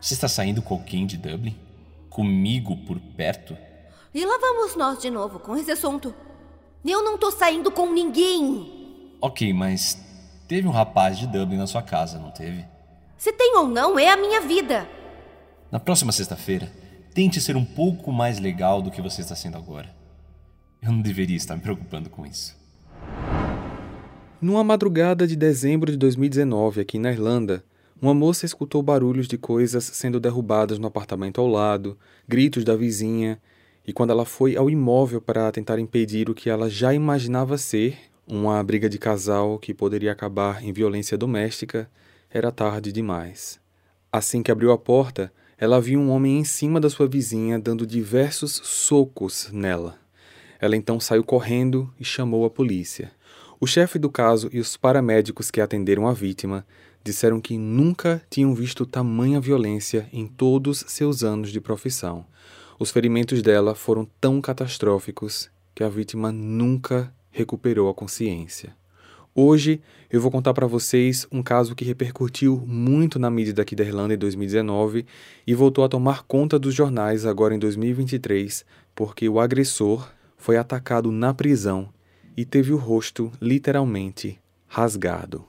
Você está saindo com alguém de Dublin? Comigo por perto? E lá vamos nós de novo com esse assunto. Eu não tô saindo com ninguém. Ok, mas teve um rapaz de Dublin na sua casa, não teve? Se tem ou não, é a minha vida. Na próxima sexta-feira, tente ser um pouco mais legal do que você está sendo agora. Eu não deveria estar me preocupando com isso. Numa madrugada de dezembro de 2019, aqui na Irlanda, uma moça escutou barulhos de coisas sendo derrubadas no apartamento ao lado, gritos da vizinha, e quando ela foi ao imóvel para tentar impedir o que ela já imaginava ser uma briga de casal que poderia acabar em violência doméstica, era tarde demais. Assim que abriu a porta, ela viu um homem em cima da sua vizinha dando diversos socos nela. Ela então saiu correndo e chamou a polícia. O chefe do caso e os paramédicos que atenderam a vítima disseram que nunca tinham visto tamanha violência em todos seus anos de profissão. Os ferimentos dela foram tão catastróficos que a vítima nunca recuperou a consciência. Hoje eu vou contar para vocês um caso que repercutiu muito na mídia daqui da Irlanda em 2019 e voltou a tomar conta dos jornais agora em 2023, porque o agressor foi atacado na prisão e teve o rosto literalmente rasgado.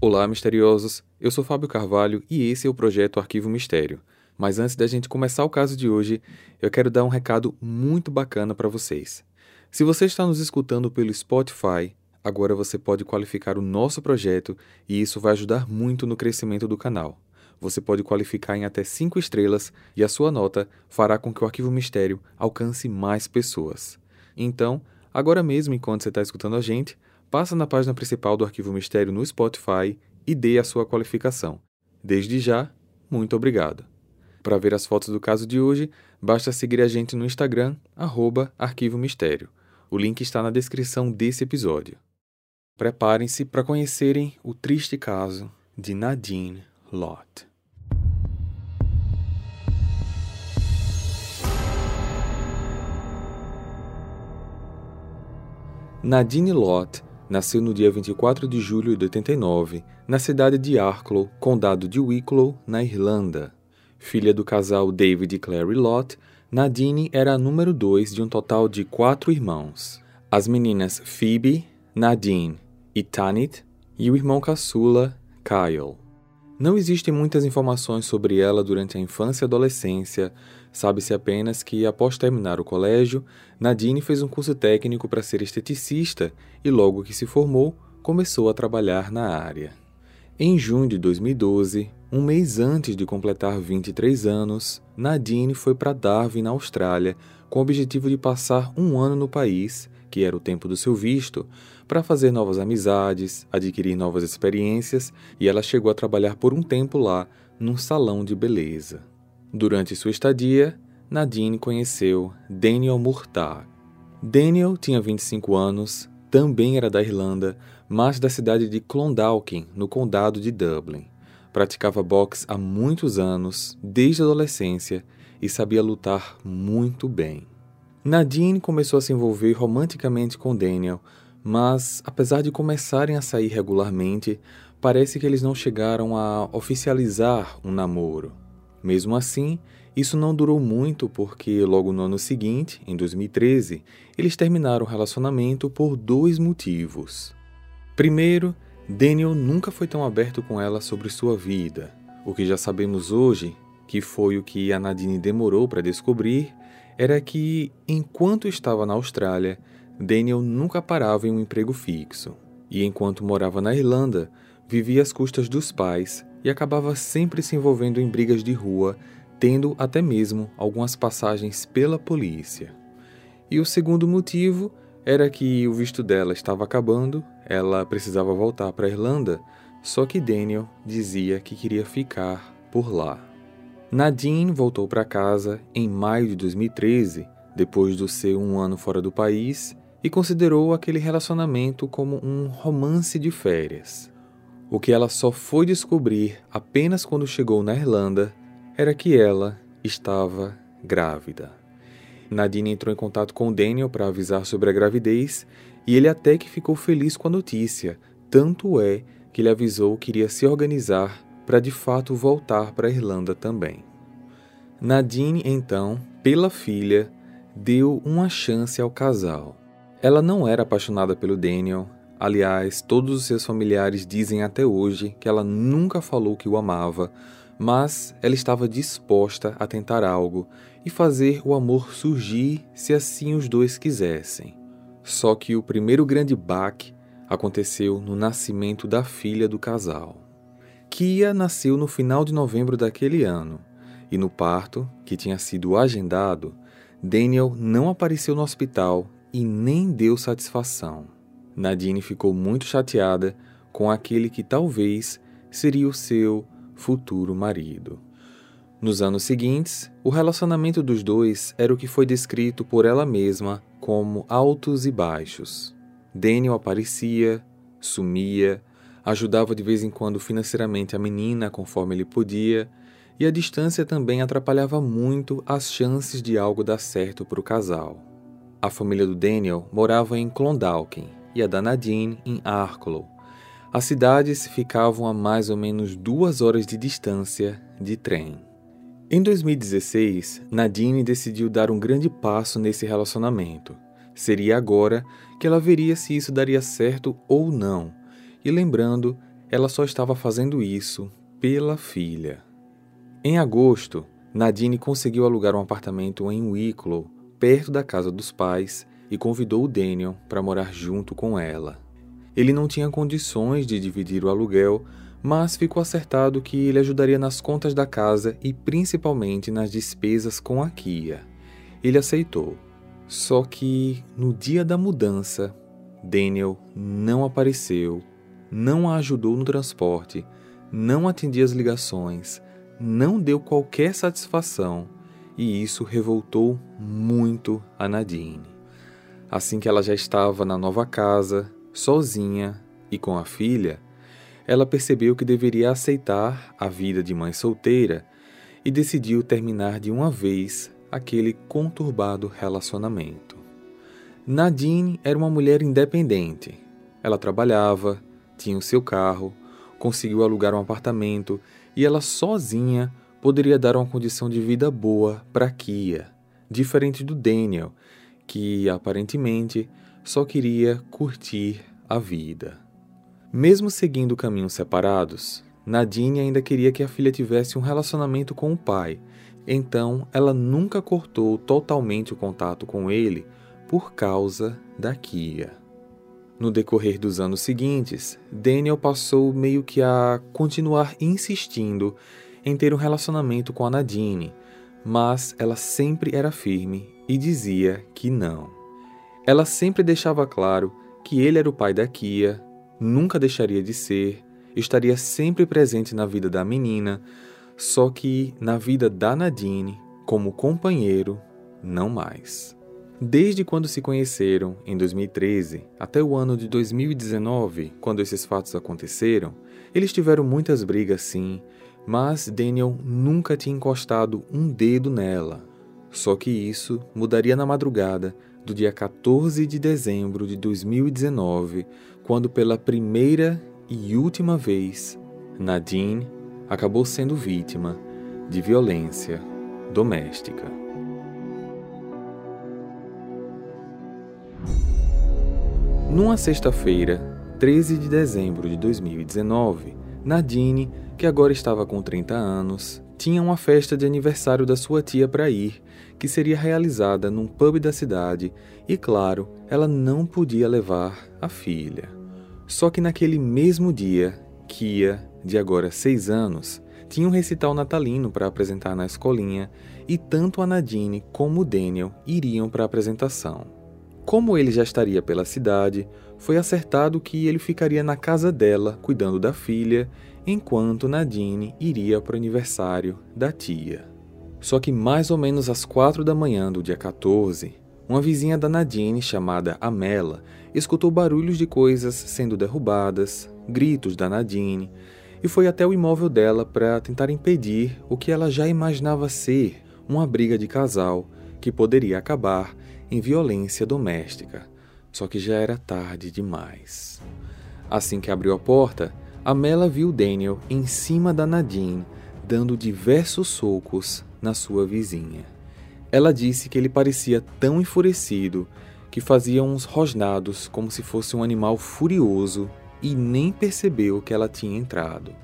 Olá, misteriosos! Eu sou Fábio Carvalho e esse é o projeto Arquivo Mistério. Mas antes da gente começar o caso de hoje, eu quero dar um recado muito bacana para vocês. Se você está nos escutando pelo Spotify, agora você pode qualificar o nosso projeto e isso vai ajudar muito no crescimento do canal. Você pode qualificar em até 5 estrelas e a sua nota fará com que o Arquivo Mistério alcance mais pessoas. Então, agora mesmo, enquanto você está escutando a gente, passa na página principal do Arquivo Mistério no Spotify e dê a sua qualificação. Desde já, muito obrigado. Para ver as fotos do caso de hoje, basta seguir a gente no Instagram, arroba Arquivo Mistério. O link está na descrição desse episódio. Preparem-se para conhecerem o triste caso de Nadine Lott. Nadine Lott nasceu no dia 24 de julho de 89, na cidade de Arklow, condado de Wicklow, na Irlanda. Filha do casal David e Clary Lott, Nadine era a número dois de um total de quatro irmãos. As meninas Phoebe, Nadine e Tanit, e o irmão caçula, Kyle. Não existem muitas informações sobre ela durante a infância e adolescência, Sabe-se apenas que, após terminar o colégio, Nadine fez um curso técnico para ser esteticista e, logo que se formou, começou a trabalhar na área. Em junho de 2012, um mês antes de completar 23 anos, Nadine foi para Darwin, na Austrália, com o objetivo de passar um ano no país, que era o tempo do seu visto, para fazer novas amizades, adquirir novas experiências e ela chegou a trabalhar por um tempo lá, num salão de beleza. Durante sua estadia, Nadine conheceu Daniel Murtagh. Daniel tinha 25 anos, também era da Irlanda, mas da cidade de Clondalkin, no condado de Dublin. Praticava boxe há muitos anos, desde a adolescência, e sabia lutar muito bem. Nadine começou a se envolver romanticamente com Daniel, mas, apesar de começarem a sair regularmente, parece que eles não chegaram a oficializar um namoro. Mesmo assim, isso não durou muito porque, logo no ano seguinte, em 2013, eles terminaram o relacionamento por dois motivos. Primeiro, Daniel nunca foi tão aberto com ela sobre sua vida. O que já sabemos hoje, que foi o que a Nadine demorou para descobrir, era que, enquanto estava na Austrália, Daniel nunca parava em um emprego fixo. E enquanto morava na Irlanda, vivia às custas dos pais e acabava sempre se envolvendo em brigas de rua, tendo até mesmo algumas passagens pela polícia. E o segundo motivo era que o visto dela estava acabando, ela precisava voltar para a Irlanda, só que Daniel dizia que queria ficar por lá. Nadine voltou para casa em maio de 2013, depois do ser um ano fora do país, e considerou aquele relacionamento como um romance de férias. O que ela só foi descobrir apenas quando chegou na Irlanda era que ela estava grávida. Nadine entrou em contato com Daniel para avisar sobre a gravidez e ele até que ficou feliz com a notícia, tanto é que ele avisou que iria se organizar para de fato voltar para a Irlanda também. Nadine, então, pela filha, deu uma chance ao casal. Ela não era apaixonada pelo Daniel, aliás, todos os seus familiares dizem até hoje que ela nunca falou que o amava, mas ela estava disposta a tentar algo e fazer o amor surgir se assim os dois quisessem. Só que o primeiro grande baque aconteceu no nascimento da filha do casal. Kia nasceu no final de novembro daquele ano, e no parto, que tinha sido agendado, Daniel não apareceu no hospital e nem deu satisfação. Nadine ficou muito chateada com aquele que talvez seria o seu futuro marido. Nos anos seguintes, o relacionamento dos dois era o que foi descrito por ela mesma como altos e baixos. Daniel aparecia, sumia, ajudava de vez em quando financeiramente a menina conforme ele podia, e a distância também atrapalhava muito as chances de algo dar certo para o casal. A família do Daniel morava em Clondalkin e a da Nadine em Arklow. As cidades ficavam a mais ou menos duas horas de distância de trem. Em 2016, Nadine decidiu dar um grande passo nesse relacionamento. Seria agora que ela veria se isso daria certo ou não. E lembrando, ela só estava fazendo isso pela filha. Em agosto, Nadine conseguiu alugar um apartamento em Wicklow, perto da casa dos pais, e convidou o Daniel para morar junto com ela. Ele não tinha condições de dividir o aluguel, mas ficou acertado que ele ajudaria nas contas da casa e principalmente nas despesas com a Kia. Ele aceitou. Só que no dia da mudança, Daniel não apareceu, não a ajudou no transporte, não atendia as ligações, não deu qualquer satisfação e isso revoltou muito a Nadine. Assim que ela já estava na nova casa, sozinha e com a filha, ela percebeu que deveria aceitar a vida de mãe solteira e decidiu terminar de uma vez aquele conturbado relacionamento. Nadine era uma mulher independente. Ela trabalhava, tinha o seu carro, conseguiu alugar um apartamento e ela sozinha poderia dar uma condição de vida boa para Kia, diferente do Daniel, que aparentemente só queria curtir a vida. Mesmo seguindo caminhos separados, Nadine ainda queria que a filha tivesse um relacionamento com o pai, então ela nunca cortou totalmente o contato com ele por causa da Kia. No decorrer dos anos seguintes, Daniel passou meio que a continuar insistindo em ter um relacionamento com a Nadine, mas ela sempre era firme e dizia que não. Ela sempre deixava claro que ele era o pai da Kia nunca deixaria de ser, estaria sempre presente na vida da menina, só que na vida da Nadine, como companheiro, não mais. Desde quando se conheceram, em 2013, até o ano de 2019, quando esses fatos aconteceram, eles tiveram muitas brigas sim, mas Daniel nunca tinha encostado um dedo nela. Só que isso mudaria na madrugada do dia 14 de dezembro de 2019, quando pela primeira e última vez Nadine acabou sendo vítima de violência doméstica. Numa sexta-feira, 13 de dezembro de 2019, Nadine, que agora estava com 30 anos, tinha uma festa de aniversário da sua tia para ir, que seria realizada num pub da cidade, e claro, ela não podia levar a filha. Só que naquele mesmo dia, Kia, de agora seis anos, tinha um recital natalino para apresentar na escolinha e tanto a Nadine como o Daniel iriam para a apresentação. Como ele já estaria pela cidade, foi acertado que ele ficaria na casa dela cuidando da filha, enquanto Nadine iria para o aniversário da tia. Só que mais ou menos às quatro da manhã do dia 14, uma vizinha da Nadine, chamada Amela, escutou barulhos de coisas sendo derrubadas, gritos da Nadine, e foi até o imóvel dela para tentar impedir o que ela já imaginava ser uma briga de casal que poderia acabar em violência doméstica. Só que já era tarde demais. Assim que abriu a porta, A Mela viu Daniel em cima da Nadine, dando diversos socos na sua vizinha. Ela disse que ele parecia tão enfurecido que fazia uns rosnados como se fosse um animal furioso e nem percebeu que ela tinha entrado.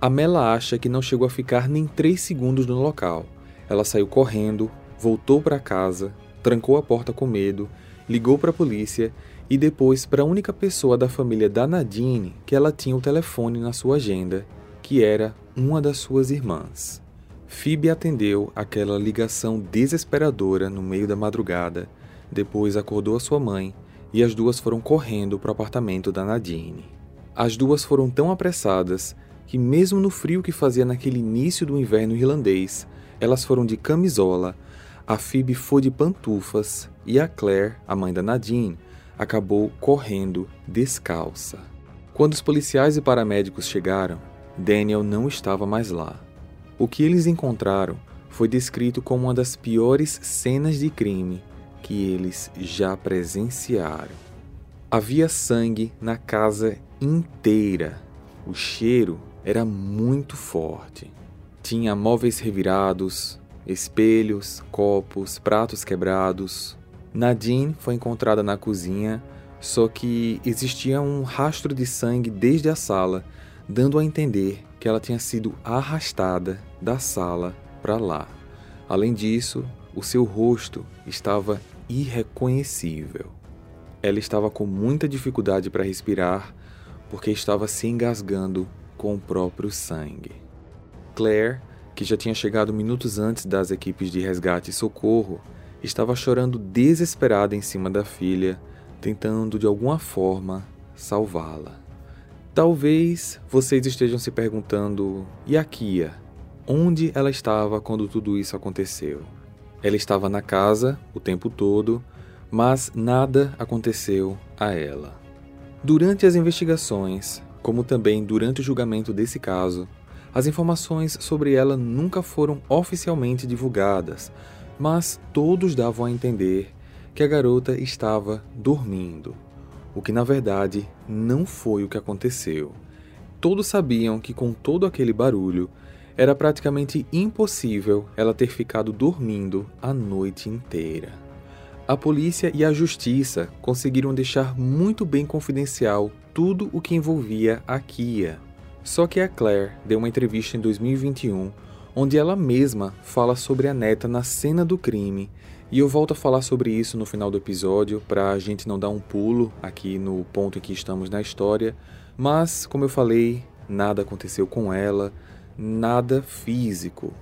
A Mela acha que não chegou a ficar nem três segundos no local. Ela saiu correndo, voltou para casa, trancou a porta com medo, ligou para a polícia e depois para a única pessoa da família da Nadine que ela tinha o telefone na sua agenda, que era uma das suas irmãs. Phoebe atendeu aquela ligação desesperadora no meio da madrugada, depois acordou a sua mãe e as duas foram correndo para o apartamento da Nadine. As duas foram tão apressadas que, mesmo no frio que fazia naquele início do inverno irlandês, elas foram de camisola, a Phoebe foi de pantufas e a Claire, a mãe da Nadine, acabou correndo descalça. Quando os policiais e paramédicos chegaram, Daniel não estava mais lá. O que eles encontraram foi descrito como uma das piores cenas de crime que eles já presenciaram. Havia sangue na casa inteira. O cheiro era muito forte. Tinha móveis revirados, espelhos, copos, pratos quebrados. Nadine foi encontrada na cozinha, só que existia um rastro de sangue desde a sala, dando a entender que ela tinha sido arrastada da sala para lá. Além disso, o seu rosto estava irreconhecível. Ela estava com muita dificuldade para respirar porque estava se engasgando com o próprio sangue. Claire, que já tinha chegado minutos antes das equipes de resgate e socorro, estava chorando desesperada em cima da filha, tentando de alguma forma salvá-la. Talvez vocês estejam se perguntando: e a Kia? Onde ela estava quando tudo isso aconteceu? Ela estava na casa o tempo todo, mas nada aconteceu a ela. Durante as investigações, como também durante o julgamento desse caso, as informações sobre ela nunca foram oficialmente divulgadas, mas todos davam a entender que a garota estava dormindo, o que na verdade não foi o que aconteceu. Todos sabiam que com todo aquele barulho, era praticamente impossível ela ter ficado dormindo a noite inteira. A polícia e a justiça conseguiram deixar muito bem confidencial tudo o que envolvia a Kia. Só que a Claire deu uma entrevista em 2021 onde ela mesma fala sobre a neta na cena do crime, e eu volto a falar sobre isso no final do episódio para a gente não dar um pulo aqui no ponto em que estamos na história, mas como eu falei, nada aconteceu com ela, nada físico.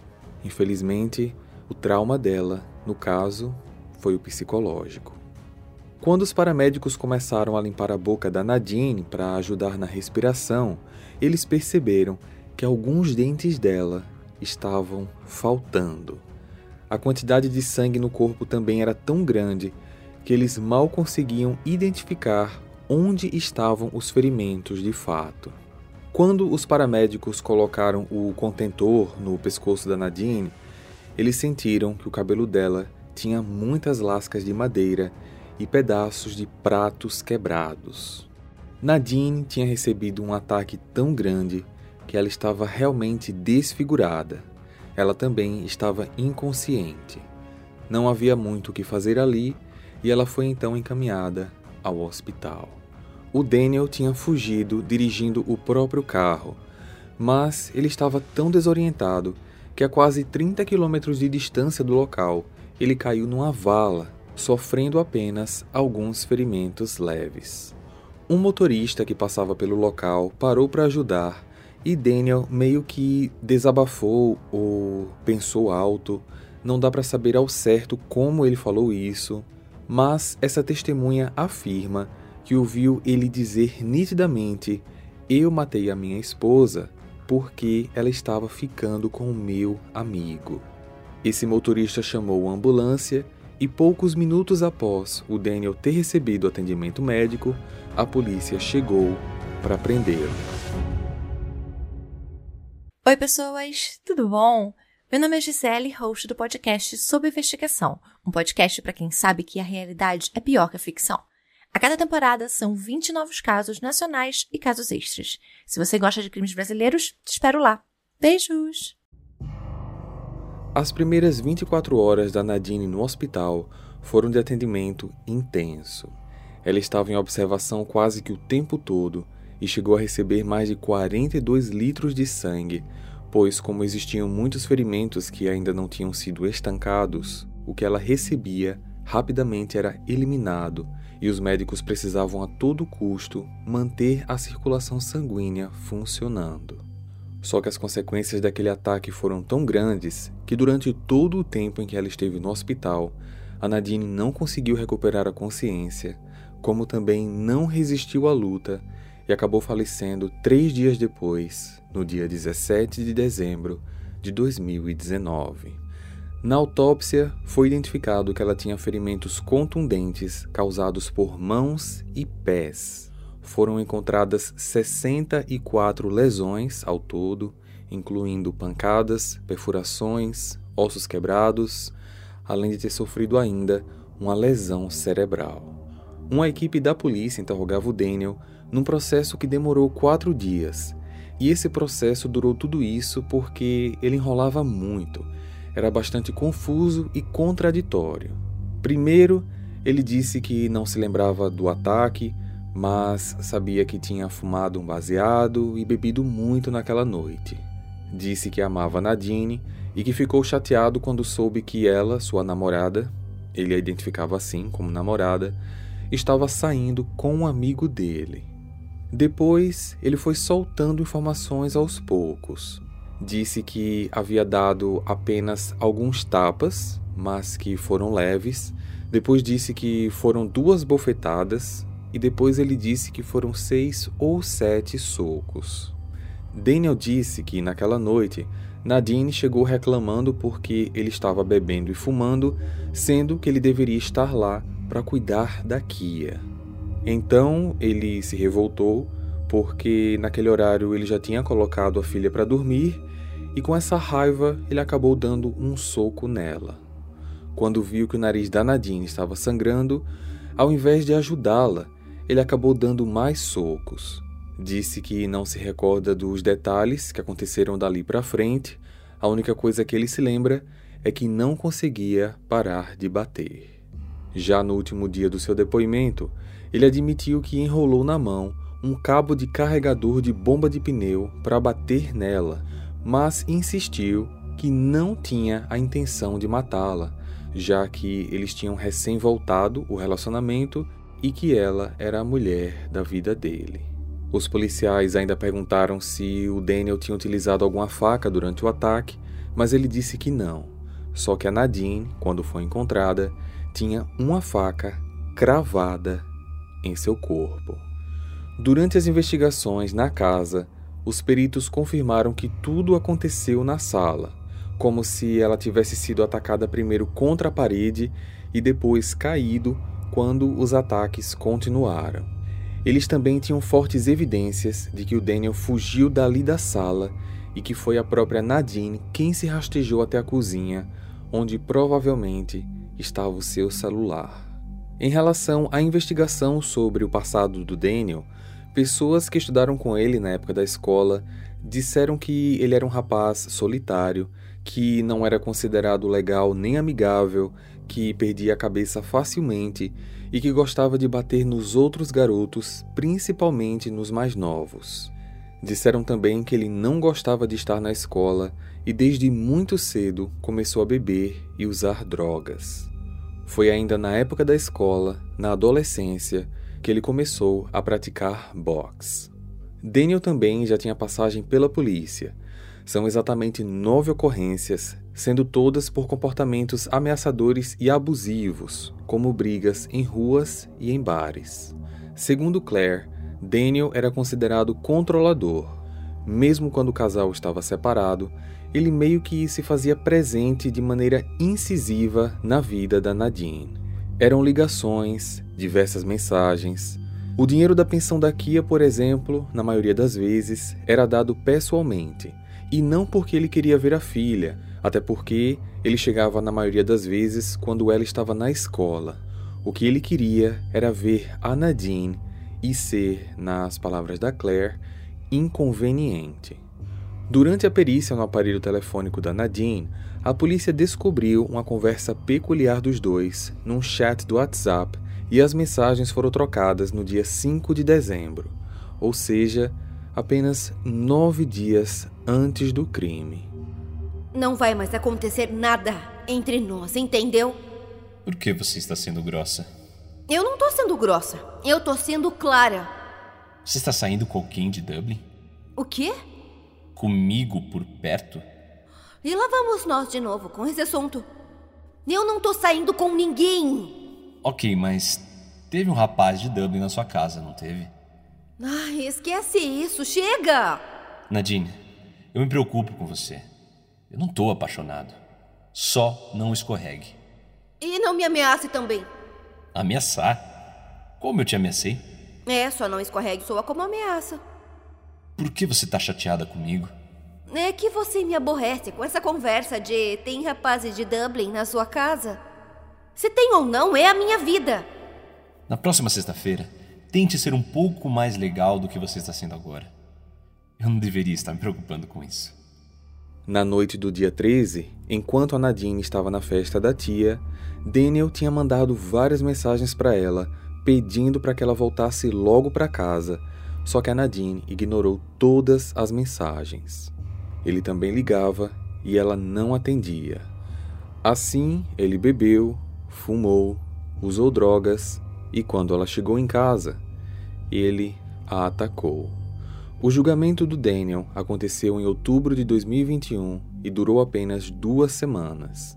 Infelizmente, o trauma dela, no caso, foi o psicológico. Quando os paramédicos começaram a limpar a boca da Nadine para ajudar na respiração, eles perceberam que alguns dentes dela estavam faltando. A quantidade de sangue no corpo também era tão grande que eles mal conseguiam identificar onde estavam os ferimentos de fato. Quando os paramédicos colocaram o contentor no pescoço da Nadine, eles sentiram que o cabelo dela tinha muitas lascas de madeira e pedaços de pratos quebrados. Nadine tinha recebido um ataque tão grande que ela estava realmente desfigurada. Ela também estava inconsciente. Não havia muito o que fazer ali e ela foi então encaminhada ao hospital. O Daniel tinha fugido dirigindo o próprio carro, mas ele estava tão desorientado que a quase 30 quilômetros de distância do local ele caiu numa vala sofrendo apenas alguns ferimentos leves. Um motorista que passava pelo local parou para ajudar e Daniel meio que desabafou ou pensou alto. Não dá para saber ao certo como ele falou isso, mas essa testemunha afirma que ouviu ele dizer nitidamente: Eu matei a minha esposa porque ela estava ficando com o meu amigo. Esse motorista chamou a ambulância e poucos minutos após o Daniel ter recebido atendimento médico, a polícia chegou para prendê-lo. Oi, pessoas, tudo bom? Meu nome é Gisele, host do podcast Sob Investigação, um podcast para quem sabe que a realidade é pior que a ficção. A cada temporada são 20 novos casos nacionais e casos extras. Se você gosta de crimes brasileiros, te espero lá. Beijos! As primeiras 24 horas da Nadine no hospital foram de atendimento intenso. Ela estava em observação quase que o tempo todo e chegou a receber mais de 42 litros de sangue, pois, como existiam muitos ferimentos que ainda não tinham sido estancados, o que ela recebia rapidamente era eliminado e os médicos precisavam a todo custo manter a circulação sanguínea funcionando. Só que as consequências daquele ataque foram tão grandes que durante todo o tempo em que ela esteve no hospital, a Nadine não conseguiu recuperar a consciência, como também não resistiu à luta e acabou falecendo três dias depois, no dia 17 de dezembro de 2019. Na autópsia, foi identificado que ela tinha ferimentos contundentes causados por mãos e pés. Foram encontradas 64 lesões ao todo, incluindo pancadas, perfurações, ossos quebrados, além de ter sofrido ainda uma lesão cerebral. Uma equipe da polícia interrogava o Daniel num processo que demorou quatro dias. E esse processo durou tudo isso porque ele enrolava muito era bastante confuso e contraditório. Primeiro, ele disse que não se lembrava do ataque, mas sabia que tinha fumado um baseado e bebido muito naquela noite. Disse que amava Nadine e que ficou chateado quando soube que ela, sua namorada, ele a identificava assim como namorada, estava saindo com um amigo dele. Depois, ele foi soltando informações aos poucos disse que havia dado apenas alguns tapas, mas que foram leves. Depois disse que foram duas bofetadas e depois ele disse que foram seis ou sete socos. Daniel disse que naquela noite Nadine chegou reclamando porque ele estava bebendo e fumando, sendo que ele deveria estar lá para cuidar da Kia. Então ele se revoltou porque naquele horário ele já tinha colocado a filha para dormir e com essa raiva ele acabou dando um soco nela. Quando viu que o nariz da Nadine estava sangrando, ao invés de ajudá-la, ele acabou dando mais socos. Disse que não se recorda dos detalhes que aconteceram dali para frente, a única coisa que ele se lembra é que não conseguia parar de bater. Já no último dia do seu depoimento, ele admitiu que enrolou na mão um cabo de carregador de bomba de pneu para bater nela, mas insistiu que não tinha a intenção de matá-la, já que eles tinham recém voltado o relacionamento e que ela era a mulher da vida dele. Os policiais ainda perguntaram se o Daniel tinha utilizado alguma faca durante o ataque, mas ele disse que não. Só que a Nadine, quando foi encontrada, tinha uma faca cravada em seu corpo. Durante as investigações na casa, os peritos confirmaram que tudo aconteceu na sala, como se ela tivesse sido atacada primeiro contra a parede e depois caído quando os ataques continuaram. Eles também tinham fortes evidências de que o Daniel fugiu dali da sala e que foi a própria Nadine quem se rastejou até a cozinha, onde provavelmente estava o seu celular. Em relação à investigação sobre o passado do Daniel, Pessoas que estudaram com ele na época da escola disseram que ele era um rapaz solitário, que não era considerado legal nem amigável, que perdia a cabeça facilmente e que gostava de bater nos outros garotos, principalmente nos mais novos. Disseram também que ele não gostava de estar na escola e desde muito cedo começou a beber e usar drogas. Foi ainda na época da escola, na adolescência, que ele começou a praticar boxe. Daniel também já tinha passagem pela polícia. São exatamente nove ocorrências, sendo todas por comportamentos ameaçadores e abusivos, como brigas em ruas e em bares. Segundo Claire, Daniel era considerado controlador. Mesmo quando o casal estava separado, ele meio que se fazia presente de maneira incisiva na vida da Nadine. Eram ligações, diversas mensagens. O dinheiro da pensão da Kia, por exemplo, na maioria das vezes, era dado pessoalmente, e não porque ele queria ver a filha, até porque ele chegava na maioria das vezes quando ela estava na escola. O que ele queria era ver a Nadine e ser, nas palavras da Claire, inconveniente. Durante a perícia no aparelho telefônico da Nadine, a polícia descobriu uma conversa peculiar dos dois num chat do WhatsApp e as mensagens foram trocadas no dia 5 de dezembro, ou seja, apenas nove dias antes do crime. Não vai mais acontecer nada entre nós, entendeu? Por que você está sendo grossa? Eu não tô sendo grossa. Eu tô sendo clara. Você está saindo com alguém de Dublin? O quê? Comigo por perto? E lá vamos nós de novo com esse assunto. Eu não tô saindo com ninguém. Ok, mas teve um rapaz de Dublin na sua casa, não teve? Ai, esquece isso. Chega! Nadine, eu me preocupo com você. Eu não tô apaixonado. Só não escorregue. E não me ameace também. Ameaçar? Como eu te ameacei? É, só não escorregue soa como ameaça. Por que você tá chateada comigo? É que você me aborrece com essa conversa de tem rapazes de Dublin na sua casa. Se tem ou não, é a minha vida. Na próxima sexta-feira, tente ser um pouco mais legal do que você está sendo agora. Eu não deveria estar me preocupando com isso. Na noite do dia 13, enquanto a Nadine estava na festa da tia, Daniel tinha mandado várias mensagens para ela, pedindo para que ela voltasse logo para casa, só que a Nadine ignorou todas as mensagens. Ele também ligava e ela não atendia. Assim, ele bebeu, fumou, usou drogas e, quando ela chegou em casa, ele a atacou. O julgamento do Daniel aconteceu em outubro de 2021 e durou apenas duas semanas.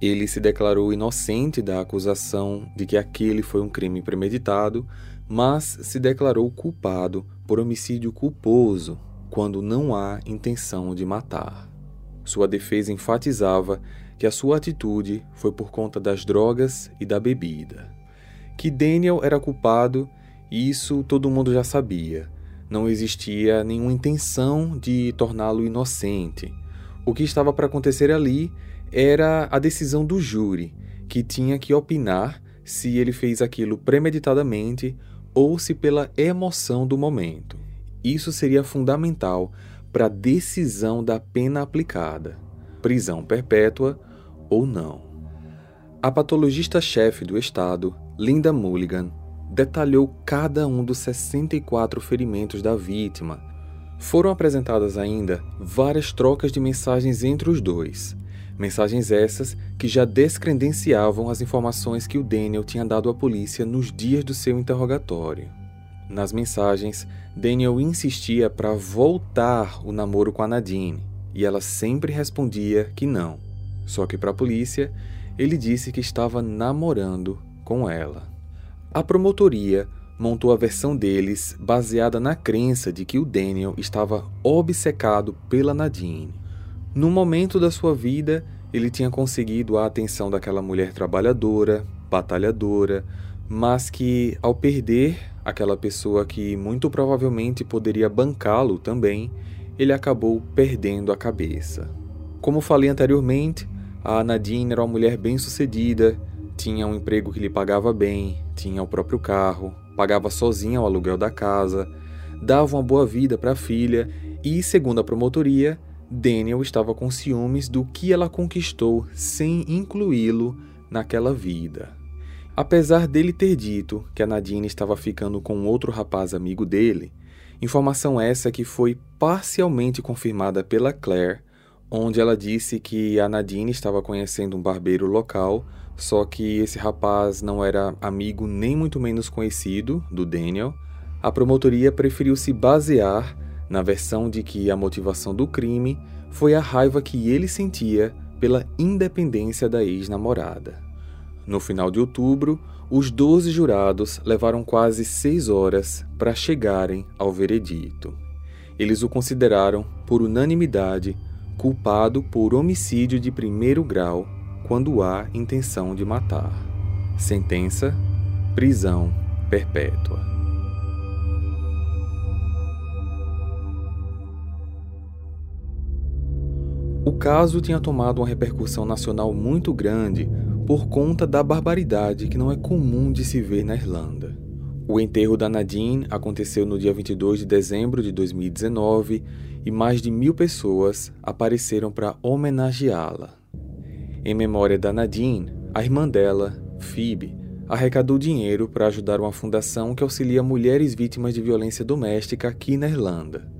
Ele se declarou inocente da acusação de que aquele foi um crime premeditado, mas se declarou culpado por homicídio culposo quando não há intenção de matar. Sua defesa enfatizava que a sua atitude foi por conta das drogas e da bebida. Que Daniel era culpado, isso todo mundo já sabia não existia nenhuma intenção de torná-lo inocente. O que estava para acontecer ali era a decisão do júri, que tinha que opinar se ele fez aquilo premeditadamente ou se pela emoção do momento. Isso seria fundamental para a decisão da pena aplicada, prisão perpétua ou não. A patologista-chefe do estado, Linda Mulligan, detalhou cada um dos 64 ferimentos da vítima. Foram apresentadas ainda várias trocas de mensagens entre os dois. Mensagens essas que já descredenciavam as informações que o Daniel tinha dado à polícia nos dias do seu interrogatório. Nas mensagens, Daniel insistia para voltar o namoro com a Nadine, e ela sempre respondia que não. Só que para a polícia, ele disse que estava namorando com ela. A promotoria montou a versão deles baseada na crença de que o Daniel estava obcecado pela Nadine. No momento da sua vida, ele tinha conseguido a atenção daquela mulher trabalhadora, batalhadora, mas que, ao perder aquela pessoa que muito provavelmente poderia bancá-lo também, ele acabou perdendo a cabeça. Como falei anteriormente, a Nadine era uma mulher bem-sucedida, tinha um emprego que lhe pagava bem, tinha o próprio carro, pagava sozinha o aluguel da casa, dava uma boa vida para a filha e, segundo a promotoria, Daniel estava com ciúmes do que ela conquistou sem incluí-lo naquela vida. Apesar dele ter dito que a Nadine estava ficando com outro rapaz amigo dele, informação essa que foi parcialmente confirmada pela Claire, onde ela disse que a Nadine estava conhecendo um barbeiro local só que esse rapaz não era amigo nem muito menos conhecido do Daniel. A promotoria preferiu se basear na versão de que a motivação do crime foi a raiva que ele sentia pela independência da ex-namorada. No final de outubro, os 12 jurados levaram quase seis horas para chegarem ao veredito. Eles o consideraram, por unanimidade, culpado por homicídio de primeiro grau quando há intenção de matar. Sentença: prisão perpétua. O caso tinha tomado uma repercussão nacional muito grande por conta da barbaridade que não é comum de se ver na Irlanda. O enterro da Nadine aconteceu no dia 22 de dezembro de 2019 e mais de mil pessoas apareceram para homenageá-la. Em memória da Nadine, a irmã dela, Phoebe, arrecadou dinheiro para ajudar uma fundação que auxilia mulheres vítimas de violência doméstica aqui na Irlanda.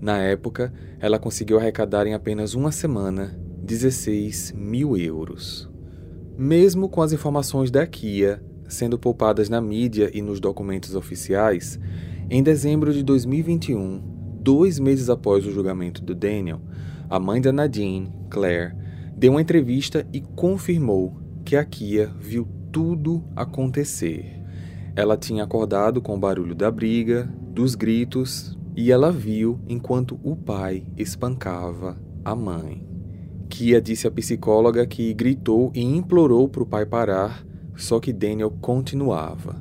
Na época, ela conseguiu arrecadar em apenas uma semana 16 mil euros. Mesmo com as informações da Kia sendo poupadas na mídia e nos documentos oficiais, em dezembro de 2021, dois meses após o julgamento do Daniel, a mãe da Nadine, Claire, deu uma entrevista e confirmou que a Kia viu tudo acontecer. Ela tinha acordado com o barulho da briga, dos gritos, e ela viu enquanto o pai espancava a mãe. Kia disse à psicóloga que gritou e implorou para o pai parar, só que Daniel continuava.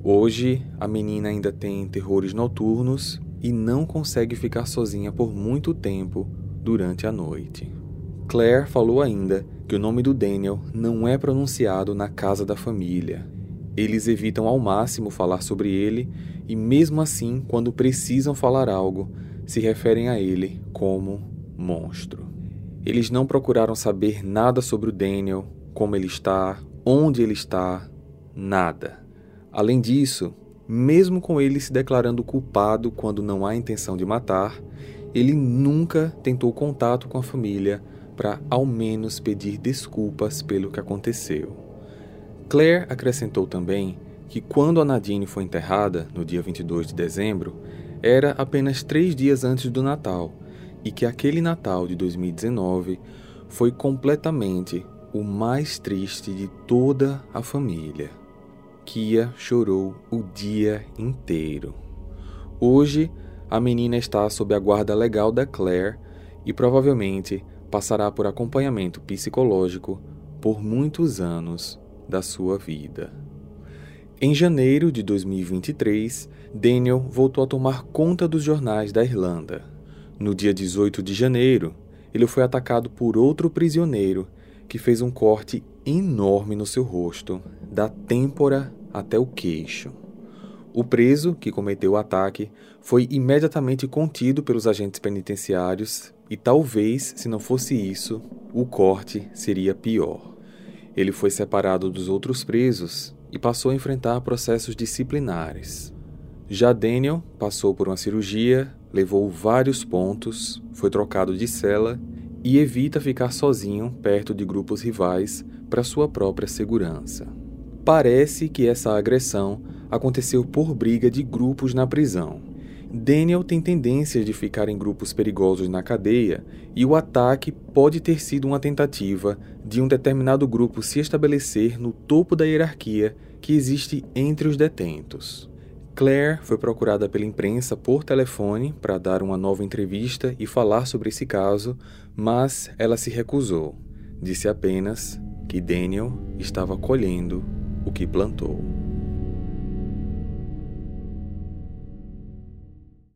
Hoje, a menina ainda tem terrores noturnos e não consegue ficar sozinha por muito tempo durante a noite. Claire falou ainda que o nome do Daniel não é pronunciado na casa da família. Eles evitam ao máximo falar sobre ele e, mesmo assim, quando precisam falar algo, se referem a ele como monstro. Eles não procuraram saber nada sobre o Daniel, como ele está, onde ele está, nada. Além disso, mesmo com ele se declarando culpado quando não há intenção de matar, ele nunca tentou contato com a família para ao menos pedir desculpas pelo que aconteceu. Claire acrescentou também que quando a Nadine foi enterrada, no dia 22 de dezembro, era apenas três dias antes do Natal e que aquele Natal de 2019 foi completamente o mais triste de toda a família. Kia chorou o dia inteiro. Hoje, a menina está sob a guarda legal da Claire e provavelmente passará por acompanhamento psicológico por muitos anos da sua vida. Em janeiro de 2023, Daniel voltou a tomar conta dos jornais da Irlanda no dia 18 de janeiro, ele foi atacado por outro prisioneiro que fez um corte enorme no seu rosto, da têmpora até o queixo. O preso que cometeu o ataque foi imediatamente contido pelos agentes penitenciários e talvez, se não fosse isso, o corte seria pior. Ele foi separado dos outros presos e passou a enfrentar processos disciplinares. Já Daniel passou por uma cirurgia levou vários pontos, foi trocado de cela e evita ficar sozinho perto de grupos rivais para sua própria segurança. Parece que essa agressão aconteceu por briga de grupos na prisão. Daniel tem tendências de ficar em grupos perigosos na cadeia e o ataque pode ter sido uma tentativa de um determinado grupo se estabelecer no topo da hierarquia que existe entre os detentos. Claire foi procurada pela imprensa por telefone para dar uma nova entrevista e falar sobre esse caso, mas ela se recusou. Disse apenas que Daniel estava colhendo o que plantou.